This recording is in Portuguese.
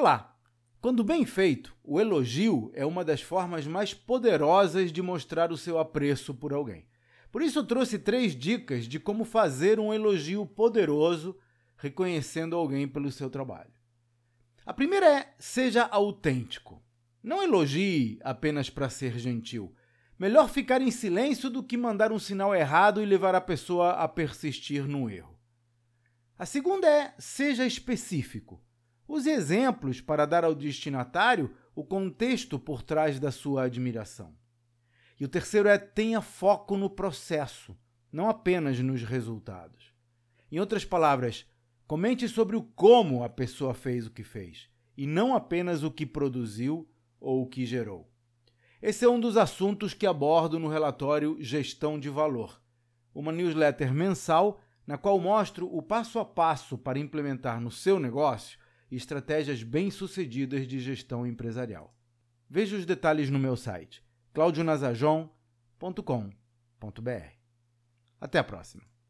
Olá! Quando bem feito, o elogio é uma das formas mais poderosas de mostrar o seu apreço por alguém. Por isso, eu trouxe três dicas de como fazer um elogio poderoso reconhecendo alguém pelo seu trabalho. A primeira é: seja autêntico. Não elogie apenas para ser gentil. Melhor ficar em silêncio do que mandar um sinal errado e levar a pessoa a persistir no erro. A segunda é: seja específico. Use exemplos para dar ao destinatário o contexto por trás da sua admiração. E o terceiro é tenha foco no processo, não apenas nos resultados. Em outras palavras, comente sobre o como a pessoa fez o que fez, e não apenas o que produziu ou o que gerou. Esse é um dos assuntos que abordo no relatório Gestão de Valor, uma newsletter mensal na qual mostro o passo a passo para implementar no seu negócio e estratégias bem-sucedidas de gestão empresarial. Veja os detalhes no meu site claudionazajon.com.br. Até a próxima!